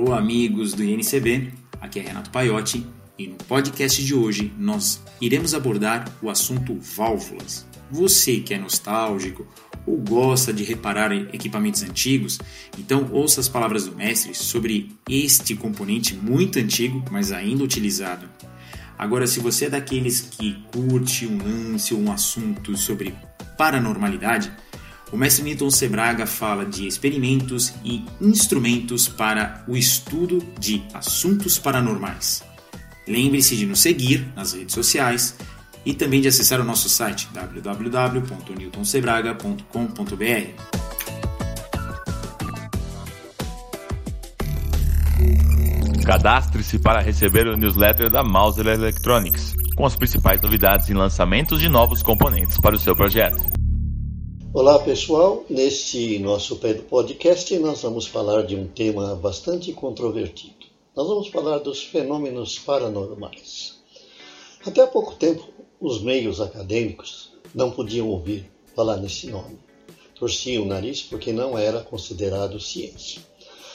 Alô, amigos do INCB, aqui é Renato Paiotti e no podcast de hoje nós iremos abordar o assunto válvulas. Você que é nostálgico ou gosta de reparar equipamentos antigos, então ouça as palavras do mestre sobre este componente muito antigo, mas ainda utilizado. Agora, se você é daqueles que curte um lance ou um assunto sobre paranormalidade, o mestre Newton Sebraga fala de experimentos e instrumentos para o estudo de assuntos paranormais. Lembre-se de nos seguir nas redes sociais e também de acessar o nosso site www.newtonsebraga.com.br. Cadastre-se para receber o newsletter da Mauser Electronics, com as principais novidades e lançamentos de novos componentes para o seu projeto. Olá pessoal, neste nosso podcast nós vamos falar de um tema bastante controvertido. Nós vamos falar dos fenômenos paranormais. Até há pouco tempo, os meios acadêmicos não podiam ouvir falar nesse nome. Torciam o nariz porque não era considerado ciência.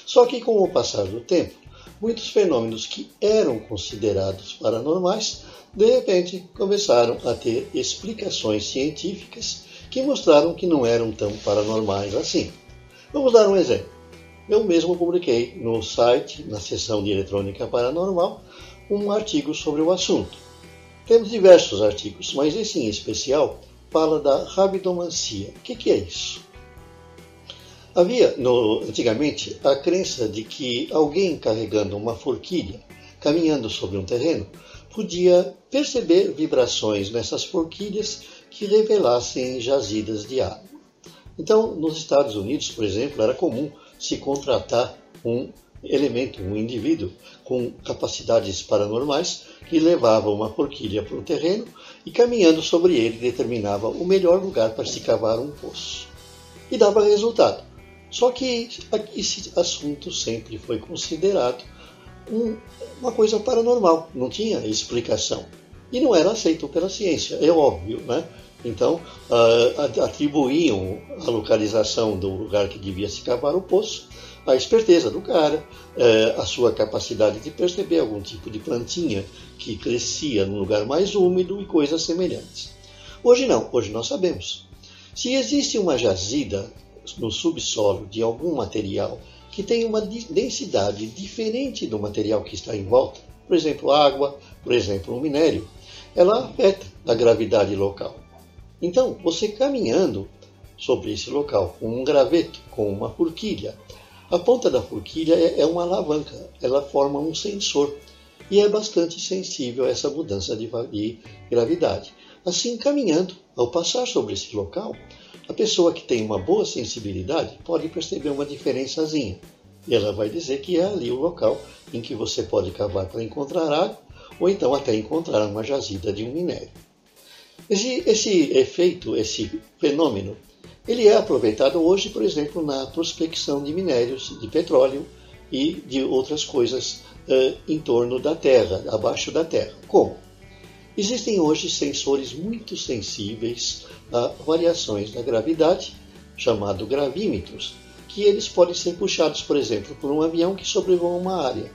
Só que com o passar do tempo, muitos fenômenos que eram considerados paranormais, de repente começaram a ter explicações científicas que mostraram que não eram tão paranormais assim. Vamos dar um exemplo. Eu mesmo publiquei no site, na seção de eletrônica paranormal, um artigo sobre o assunto. Temos diversos artigos, mas esse em especial fala da rabidomancia. O que, que é isso? Havia, no, antigamente, a crença de que alguém carregando uma forquilha, caminhando sobre um terreno, podia perceber vibrações nessas forquilhas que revelassem jazidas de água. Então, nos Estados Unidos, por exemplo, era comum se contratar um elemento, um indivíduo com capacidades paranormais que levava uma forquilha para o terreno e caminhando sobre ele determinava o melhor lugar para se cavar um poço. E dava resultado. Só que esse assunto sempre foi considerado um, uma coisa paranormal, não tinha explicação. E não era aceito pela ciência, é óbvio, né? Então, uh, atribuíam a localização do lugar que devia se cavar o poço à esperteza do cara, a sua capacidade de perceber algum tipo de plantinha que crescia num lugar mais úmido e coisas semelhantes. Hoje não, hoje nós sabemos. Se existe uma jazida no subsolo de algum material que tem uma densidade diferente do material que está em volta, por exemplo, água, por exemplo, um minério, ela afeta a gravidade local. Então, você caminhando sobre esse local com um graveto, com uma forquilha, a ponta da forquilha é, é uma alavanca, ela forma um sensor e é bastante sensível a essa mudança de, de gravidade. Assim, caminhando, ao passar sobre esse local, a pessoa que tem uma boa sensibilidade pode perceber uma diferençazinha. E ela vai dizer que é ali o local em que você pode cavar para encontrar água ou então até encontrar uma jazida de um minério. Esse, esse efeito, esse fenômeno, ele é aproveitado hoje, por exemplo, na prospecção de minérios de petróleo e de outras coisas uh, em torno da Terra, abaixo da Terra. Como? Existem hoje sensores muito sensíveis a variações da gravidade, chamado gravímetros, que eles podem ser puxados, por exemplo, por um avião que sobrevoa uma área.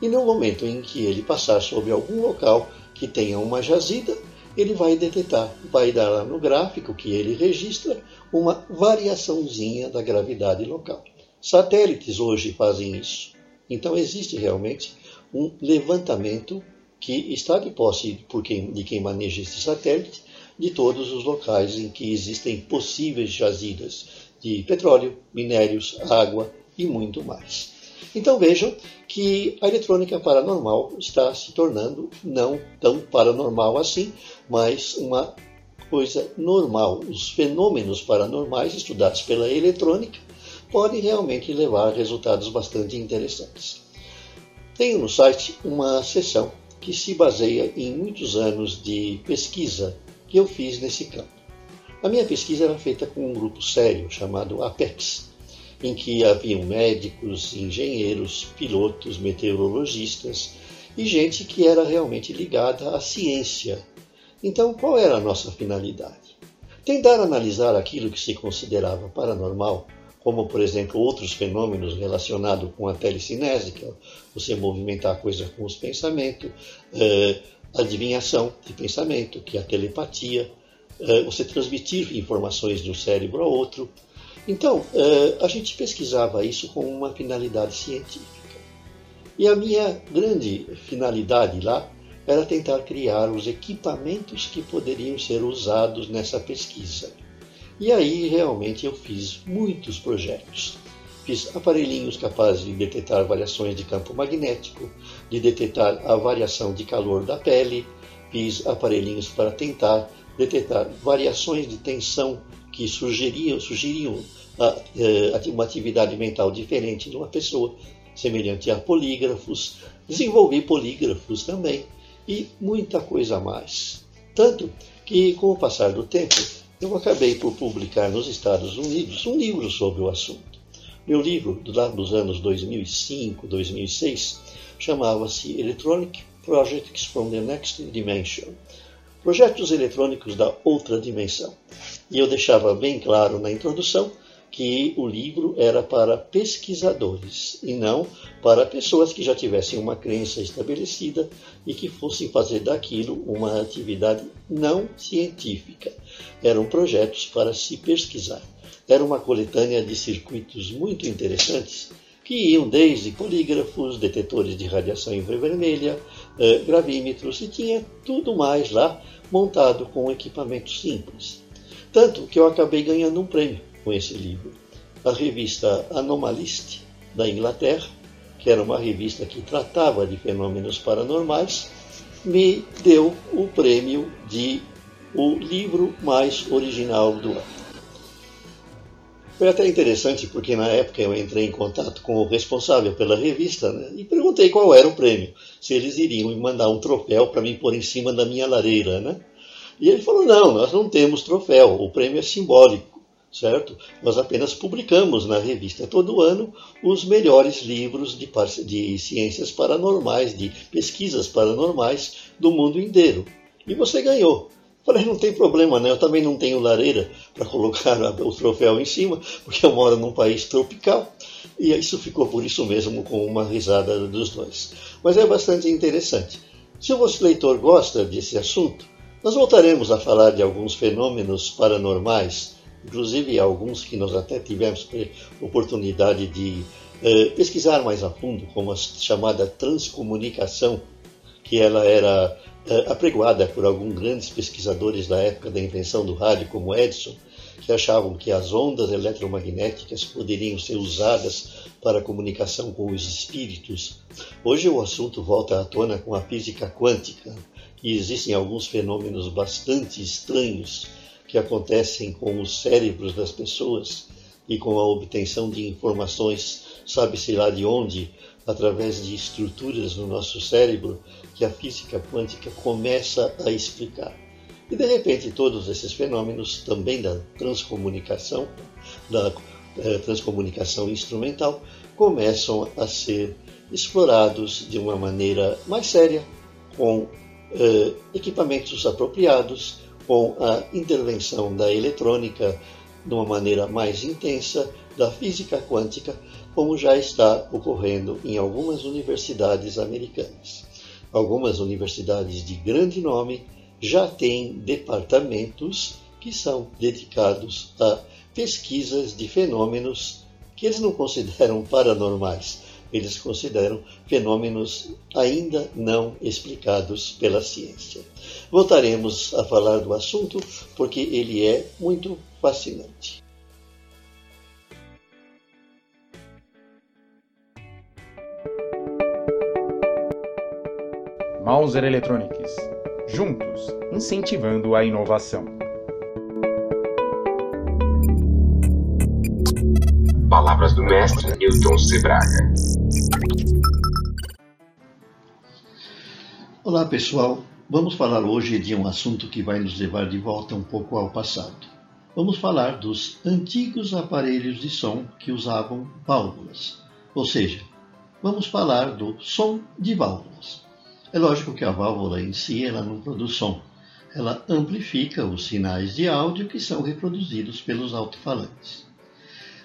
E no momento em que ele passar sobre algum local que tenha uma jazida, ele vai detectar, vai dar lá no gráfico que ele registra uma variaçãozinha da gravidade local. Satélites hoje fazem isso. Então existe realmente um levantamento que está de posse por quem, de quem maneja esse satélite de todos os locais em que existem possíveis jazidas de petróleo, minérios, água e muito mais. Então vejam que a eletrônica paranormal está se tornando não tão paranormal assim, mas uma coisa normal. Os fenômenos paranormais estudados pela eletrônica podem realmente levar a resultados bastante interessantes. Tenho no site uma seção que se baseia em muitos anos de pesquisa que eu fiz nesse campo. A minha pesquisa era feita com um grupo sério chamado APEX, em que haviam médicos, engenheiros, pilotos, meteorologistas e gente que era realmente ligada à ciência. Então, qual era a nossa finalidade? Tentar analisar aquilo que se considerava paranormal como, por exemplo, outros fenômenos relacionados com a telecinese, que é você movimentar a coisa com os pensamentos, eh, adivinhação de pensamento, que é a telepatia, eh, você transmitir informações de um cérebro a outro. Então, eh, a gente pesquisava isso com uma finalidade científica. E a minha grande finalidade lá era tentar criar os equipamentos que poderiam ser usados nessa pesquisa. E aí realmente eu fiz muitos projetos. Fiz aparelhinhos capazes de detectar variações de campo magnético, de detectar a variação de calor da pele, fiz aparelhinhos para tentar detectar variações de tensão que sugeriam, sugeriam eh, uma atividade mental diferente de uma pessoa, semelhante a polígrafos. Desenvolvi polígrafos também e muita coisa mais. Tanto que, com o passar do tempo, eu acabei por publicar nos Estados Unidos um livro sobre o assunto. Meu livro, lá dos anos 2005, 2006, chamava-se Electronic Projects from the Next Dimension Projetos eletrônicos da outra dimensão. E eu deixava bem claro na introdução que o livro era para pesquisadores e não para pessoas que já tivessem uma crença estabelecida e que fossem fazer daquilo uma atividade não científica. Eram projetos para se pesquisar. Era uma coletânea de circuitos muito interessantes que iam desde polígrafos, detetores de radiação infravermelha, eh, gravímetros e tinha tudo mais lá montado com equipamento simples. Tanto que eu acabei ganhando um prêmio com esse livro. A revista Anomalist, da Inglaterra, que era uma revista que tratava de fenômenos paranormais, me deu o prêmio de o livro mais original do ano. Foi até interessante porque na época eu entrei em contato com o responsável pela revista né, e perguntei qual era o prêmio, se eles iriam me mandar um troféu para mim pôr em cima da minha lareira. Né? E ele falou: não, nós não temos troféu, o prêmio é simbólico, certo? Nós apenas publicamos na revista todo ano os melhores livros de, de ciências paranormais, de pesquisas paranormais do mundo inteiro. E você ganhou. Falei, não tem problema, né? Eu também não tenho lareira para colocar o troféu em cima, porque eu moro num país tropical. E isso ficou por isso mesmo, com uma risada dos dois. Mas é bastante interessante. Se o vosso leitor gosta desse assunto, nós voltaremos a falar de alguns fenômenos paranormais, inclusive alguns que nós até tivemos oportunidade de eh, pesquisar mais a fundo, como a chamada transcomunicação, que ela era eh, apregoada por alguns grandes pesquisadores da época da invenção do rádio, como Edison, que achavam que as ondas eletromagnéticas poderiam ser usadas para comunicação com os espíritos. Hoje o assunto volta à tona com a física quântica, e existem alguns fenômenos bastante estranhos que acontecem com os cérebros das pessoas e com a obtenção de informações, sabe-se lá de onde, através de estruturas no nosso cérebro que a física quântica começa a explicar. E de repente todos esses fenômenos, também da transcomunicação, da eh, transcomunicação instrumental, começam a ser explorados de uma maneira mais séria, com eh, equipamentos apropriados, com a intervenção da eletrônica de uma maneira mais intensa, da física quântica, como já está ocorrendo em algumas universidades americanas. Algumas universidades de grande nome já têm departamentos que são dedicados a pesquisas de fenômenos que eles não consideram paranormais, eles consideram fenômenos ainda não explicados pela ciência. Voltaremos a falar do assunto porque ele é muito fascinante. Mauser Electronics. Juntos, incentivando a inovação. Palavras do mestre Newton Sebraga. Olá pessoal, vamos falar hoje de um assunto que vai nos levar de volta um pouco ao passado. Vamos falar dos antigos aparelhos de som que usavam válvulas, ou seja, vamos falar do som de válvulas. É lógico que a válvula em si ela não produz som, ela amplifica os sinais de áudio que são reproduzidos pelos alto-falantes.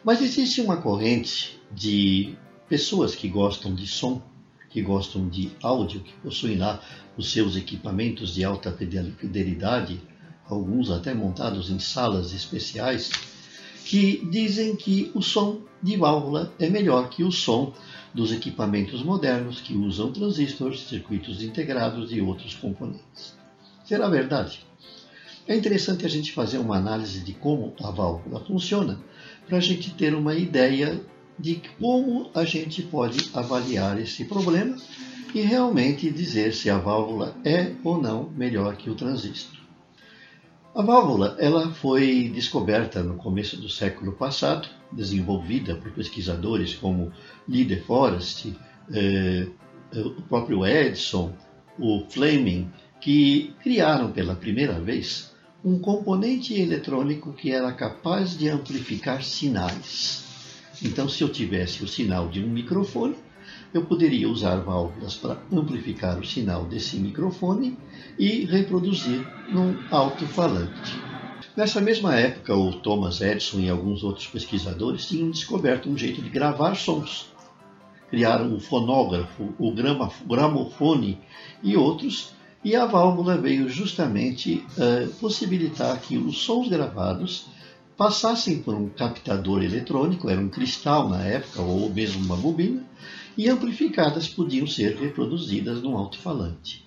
Mas existe uma corrente de pessoas que gostam de som, que gostam de áudio, que possuem lá os seus equipamentos de alta fidelidade, alguns até montados em salas especiais, que dizem que o som de válvula é melhor que o som dos equipamentos modernos que usam transistores, circuitos integrados e outros componentes. Será verdade? É interessante a gente fazer uma análise de como a válvula funciona para a gente ter uma ideia de como a gente pode avaliar esse problema e realmente dizer se a válvula é ou não melhor que o transistor. A válvula ela foi descoberta no começo do século passado, desenvolvida por pesquisadores como Lee De Forest, eh, o próprio Edison, o Fleming, que criaram pela primeira vez um componente eletrônico que era capaz de amplificar sinais. Então, se eu tivesse o sinal de um microfone, eu poderia usar válvulas para amplificar o sinal desse microfone e reproduzir num alto-falante. Nessa mesma época, o Thomas Edison e alguns outros pesquisadores tinham descoberto um jeito de gravar sons. Criaram o fonógrafo, o gramofone e outros, e a válvula veio justamente uh, possibilitar que os sons gravados passassem por um captador eletrônico, era um cristal na época, ou mesmo uma bobina, e amplificadas podiam ser reproduzidas num alto-falante.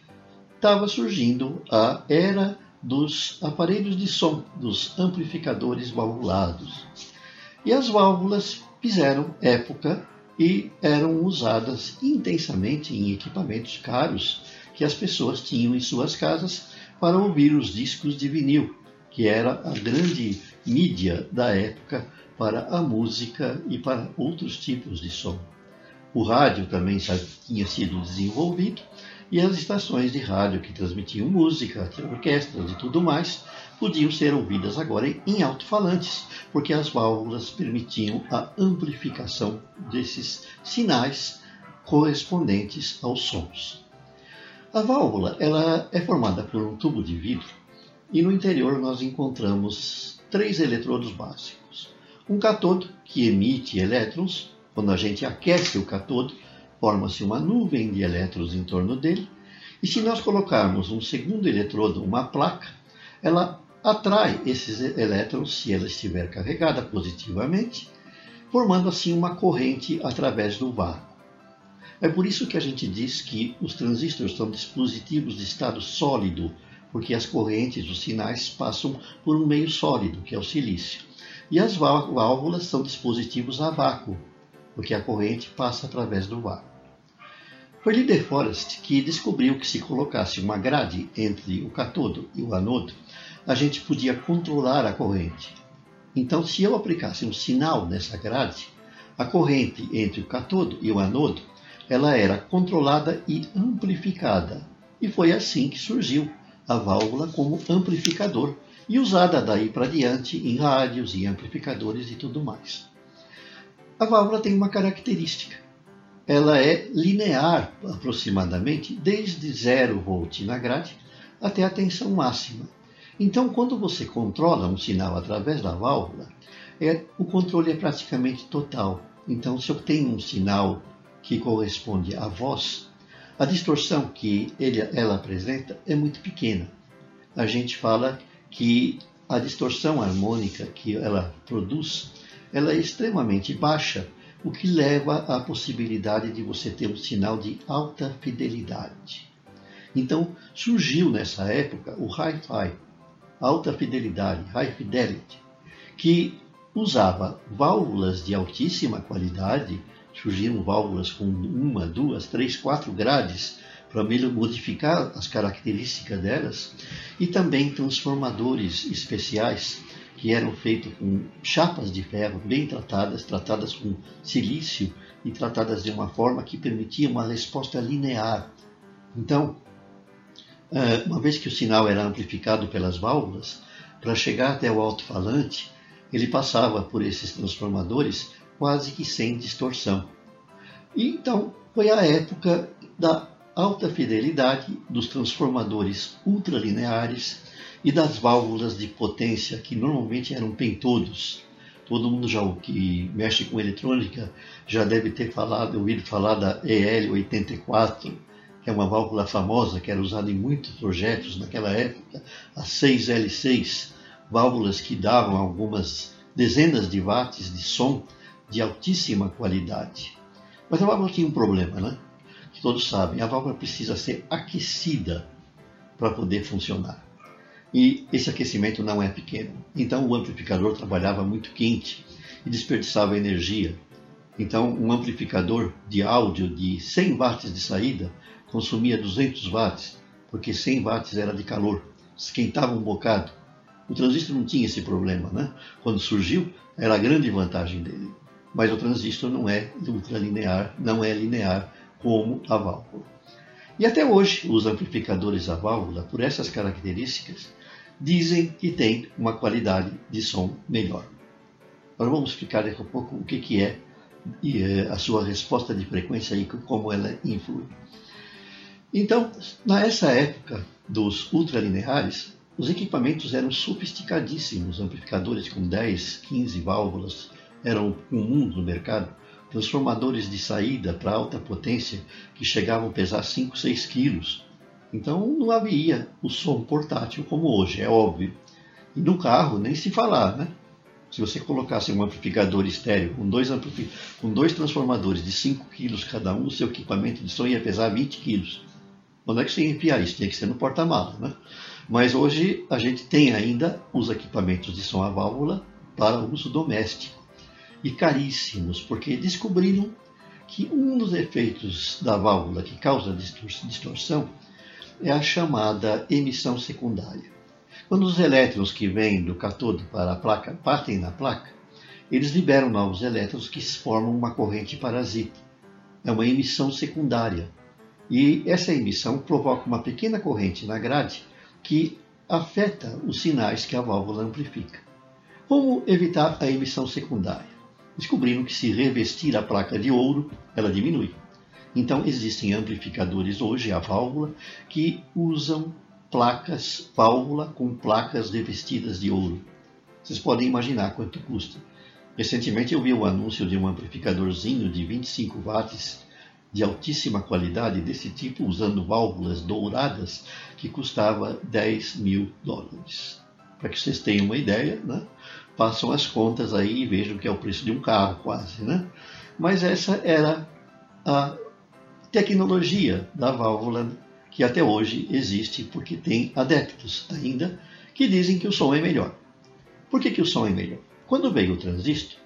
Estava surgindo a era dos aparelhos de som, dos amplificadores valvulados. E as válvulas fizeram época e eram usadas intensamente em equipamentos caros que as pessoas tinham em suas casas para ouvir os discos de vinil, que era a grande mídia da época para a música e para outros tipos de som. O rádio também tinha sido desenvolvido e as estações de rádio que transmitiam música, orquestras e tudo mais podiam ser ouvidas agora em alto-falantes, porque as válvulas permitiam a amplificação desses sinais correspondentes aos sons. A válvula ela é formada por um tubo de vidro e no interior nós encontramos três eletrodos básicos. Um catodo que emite elétrons quando a gente aquece o catodo, forma-se uma nuvem de elétrons em torno dele, e se nós colocarmos um segundo eletrodo, uma placa, ela atrai esses elétrons se ela estiver carregada positivamente, formando assim uma corrente através do vácuo. É por isso que a gente diz que os transistores são dispositivos de estado sólido, porque as correntes, os sinais passam por um meio sólido, que é o silício. E as válvulas são dispositivos a vácuo, porque a corrente passa através do vácuo. Foi Lee Forest que descobriu que se colocasse uma grade entre o catodo e o anodo, a gente podia controlar a corrente. Então, se eu aplicasse um sinal nessa grade, a corrente entre o catodo e o anodo, ela era controlada e amplificada. E foi assim que surgiu a válvula como amplificador e usada daí para diante em rádios e amplificadores e tudo mais. A válvula tem uma característica. Ela é linear aproximadamente desde 0 volt na grade até a tensão máxima. Então, quando você controla um sinal através da válvula, é, o controle é praticamente total. Então, se eu tenho um sinal que corresponde à voz, a distorção que ele, ela apresenta é muito pequena. A gente fala que a distorção harmônica que ela produz ela é extremamente baixa, o que leva à possibilidade de você ter um sinal de alta fidelidade. Então, surgiu nessa época o Hi-Fi, alta fidelidade, High Fidelity, que usava válvulas de altíssima qualidade, surgiram válvulas com uma, duas, três, quatro grades para modificar as características delas, e também transformadores especiais que eram feitos com chapas de ferro bem tratadas, tratadas com silício e tratadas de uma forma que permitia uma resposta linear. Então, eh, uma vez que o sinal era amplificado pelas válvulas, para chegar até o alto-falante, ele passava por esses transformadores quase que sem distorção. E então foi a época da alta fidelidade dos transformadores ultralineares e das válvulas de potência, que normalmente eram pentodos. Todo mundo já que mexe com eletrônica já deve ter falado, ouvido falar da EL84, que é uma válvula famosa que era usada em muitos projetos naquela época, a 6L6, válvulas que davam algumas dezenas de watts de som de altíssima qualidade. Mas a válvula tinha um problema, né? Todos sabem, a válvula precisa ser aquecida para poder funcionar. E esse aquecimento não é pequeno. Então o amplificador trabalhava muito quente e desperdiçava energia. Então um amplificador de áudio de 100 watts de saída consumia 200 watts, porque 100 watts era de calor, esquentava um bocado. O transistor não tinha esse problema, né? Quando surgiu, era a grande vantagem dele. Mas o transistor não é ultralinear, não é linear como a válvula. E até hoje, os amplificadores a válvula, por essas características, dizem que tem uma qualidade de som melhor. Agora vamos explicar daqui a pouco o que, que é e, eh, a sua resposta de frequência e como ela influi. Então, nessa época dos ultralineares, os equipamentos eram sofisticadíssimos, amplificadores com 10, 15 válvulas eram comuns no mercado, transformadores de saída para alta potência que chegavam a pesar 5, 6 quilos, então não havia o som portátil como hoje, é óbvio. E no carro nem se falar, né? Se você colocasse um amplificador estéreo com dois, com dois transformadores de 5 kg cada um, o seu equipamento de som ia pesar 20 kg. Onde é que você ia enfiar isso? Tinha que ser no porta-malas, né? Mas hoje a gente tem ainda os equipamentos de som a válvula para uso doméstico. E caríssimos, porque descobriram que um dos efeitos da válvula que causa distorção é a chamada emissão secundária. Quando os elétrons que vêm do cátodo para a placa partem na placa, eles liberam novos elétrons que formam uma corrente parasita. É uma emissão secundária. E essa emissão provoca uma pequena corrente na grade que afeta os sinais que a válvula amplifica. Como evitar a emissão secundária? Descobriram que se revestir a placa de ouro, ela diminui. Então, existem amplificadores hoje, a válvula, que usam placas, válvula com placas revestidas de ouro. Vocês podem imaginar quanto custa. Recentemente eu vi o anúncio de um amplificadorzinho de 25 watts de altíssima qualidade desse tipo, usando válvulas douradas, que custava 10 mil dólares. Para que vocês tenham uma ideia, né? façam as contas aí e vejam que é o preço de um carro quase. Né? Mas essa era a tecnologia da válvula que até hoje existe, porque tem adeptos ainda que dizem que o som é melhor. Por que, que o som é melhor? Quando veio o transistor,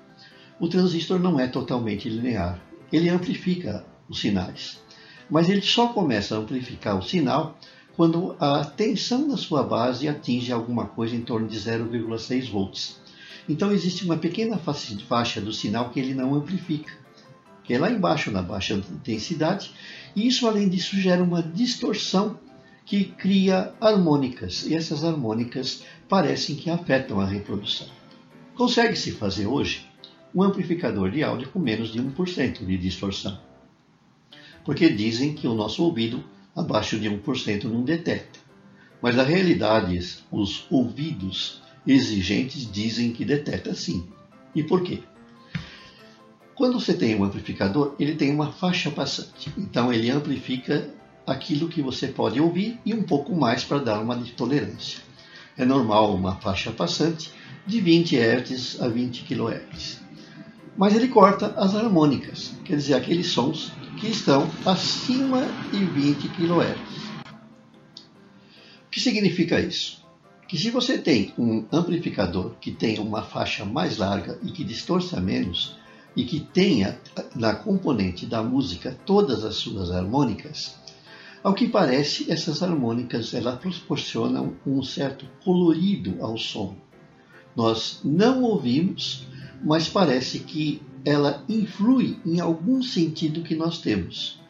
o transistor não é totalmente linear, ele amplifica os sinais. Mas ele só começa a amplificar o sinal quando a tensão da sua base atinge alguma coisa em torno de 0,6 volts. Então existe uma pequena faixa do sinal que ele não amplifica que é lá embaixo na baixa intensidade, e isso além disso gera uma distorção que cria harmônicas, e essas harmônicas parecem que afetam a reprodução. Consegue-se fazer hoje um amplificador de áudio com menos de 1% de distorção, porque dizem que o nosso ouvido abaixo de 1% não detecta. Mas na realidade, os ouvidos exigentes dizem que detecta sim. E por quê? Quando você tem um amplificador, ele tem uma faixa passante. Então ele amplifica aquilo que você pode ouvir e um pouco mais para dar uma tolerância. É normal uma faixa passante de 20 Hz a 20 kHz. Mas ele corta as harmônicas, quer dizer, aqueles sons que estão acima de 20 kHz. O que significa isso? Que se você tem um amplificador que tem uma faixa mais larga e que distorça menos, e que tenha na componente da música todas as suas harmônicas, ao que parece, essas harmônicas elas proporcionam um certo colorido ao som. Nós não ouvimos, mas parece que ela influi em algum sentido que nós temos.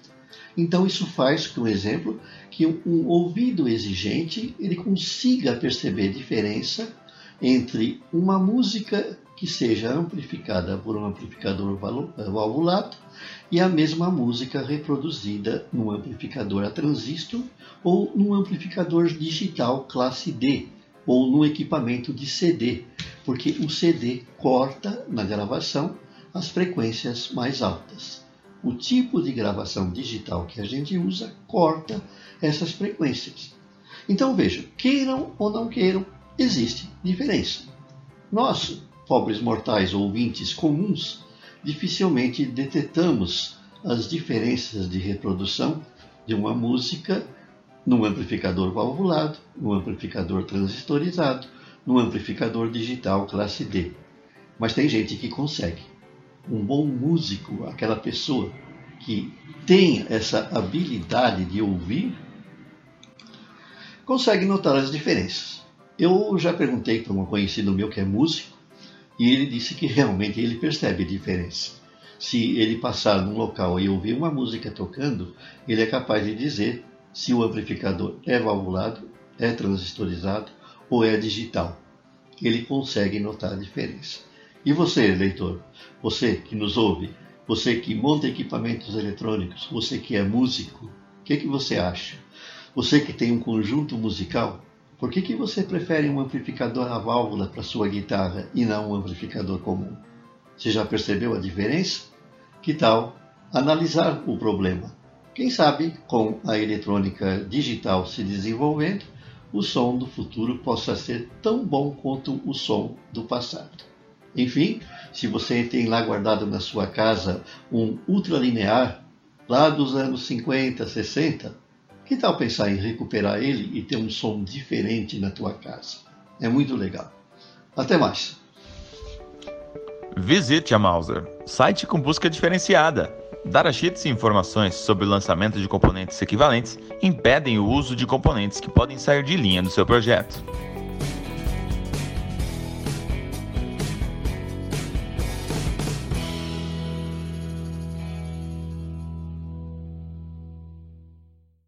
Então isso faz, por exemplo, que um ouvido exigente ele consiga perceber diferença entre uma música que seja amplificada por um amplificador valvulato e a mesma música reproduzida num amplificador a transistor ou num amplificador digital classe D, ou no equipamento de CD, porque o CD corta na gravação as frequências mais altas. O tipo de gravação digital que a gente usa corta essas frequências. Então vejam, queiram ou não queiram, existe diferença. Nós, pobres mortais ouvintes comuns, dificilmente detectamos as diferenças de reprodução de uma música num amplificador valvulado, num amplificador transistorizado, num amplificador digital classe D. Mas tem gente que consegue. Um bom músico, aquela pessoa que tem essa habilidade de ouvir, consegue notar as diferenças. Eu já perguntei para um conhecido meu que é músico e ele disse que realmente ele percebe a diferença. Se ele passar num local e ouvir uma música tocando, ele é capaz de dizer se o amplificador é valvulado, é transistorizado ou é digital. Ele consegue notar a diferença. E você, leitor, você que nos ouve, você que monta equipamentos eletrônicos, você que é músico, o que, que você acha? Você que tem um conjunto musical, por que, que você prefere um amplificador a válvula para sua guitarra e não um amplificador comum? Você já percebeu a diferença? Que tal analisar o problema? Quem sabe, com a eletrônica digital se desenvolvendo, o som do futuro possa ser tão bom quanto o som do passado. Enfim, se você tem lá guardado na sua casa um ultralinear lá dos anos 50, 60, que tal pensar em recuperar ele e ter um som diferente na tua casa? É muito legal. Até mais. Visite a Mauser, site com busca diferenciada Datasheets e informações sobre o lançamento de componentes equivalentes impedem o uso de componentes que podem sair de linha do seu projeto.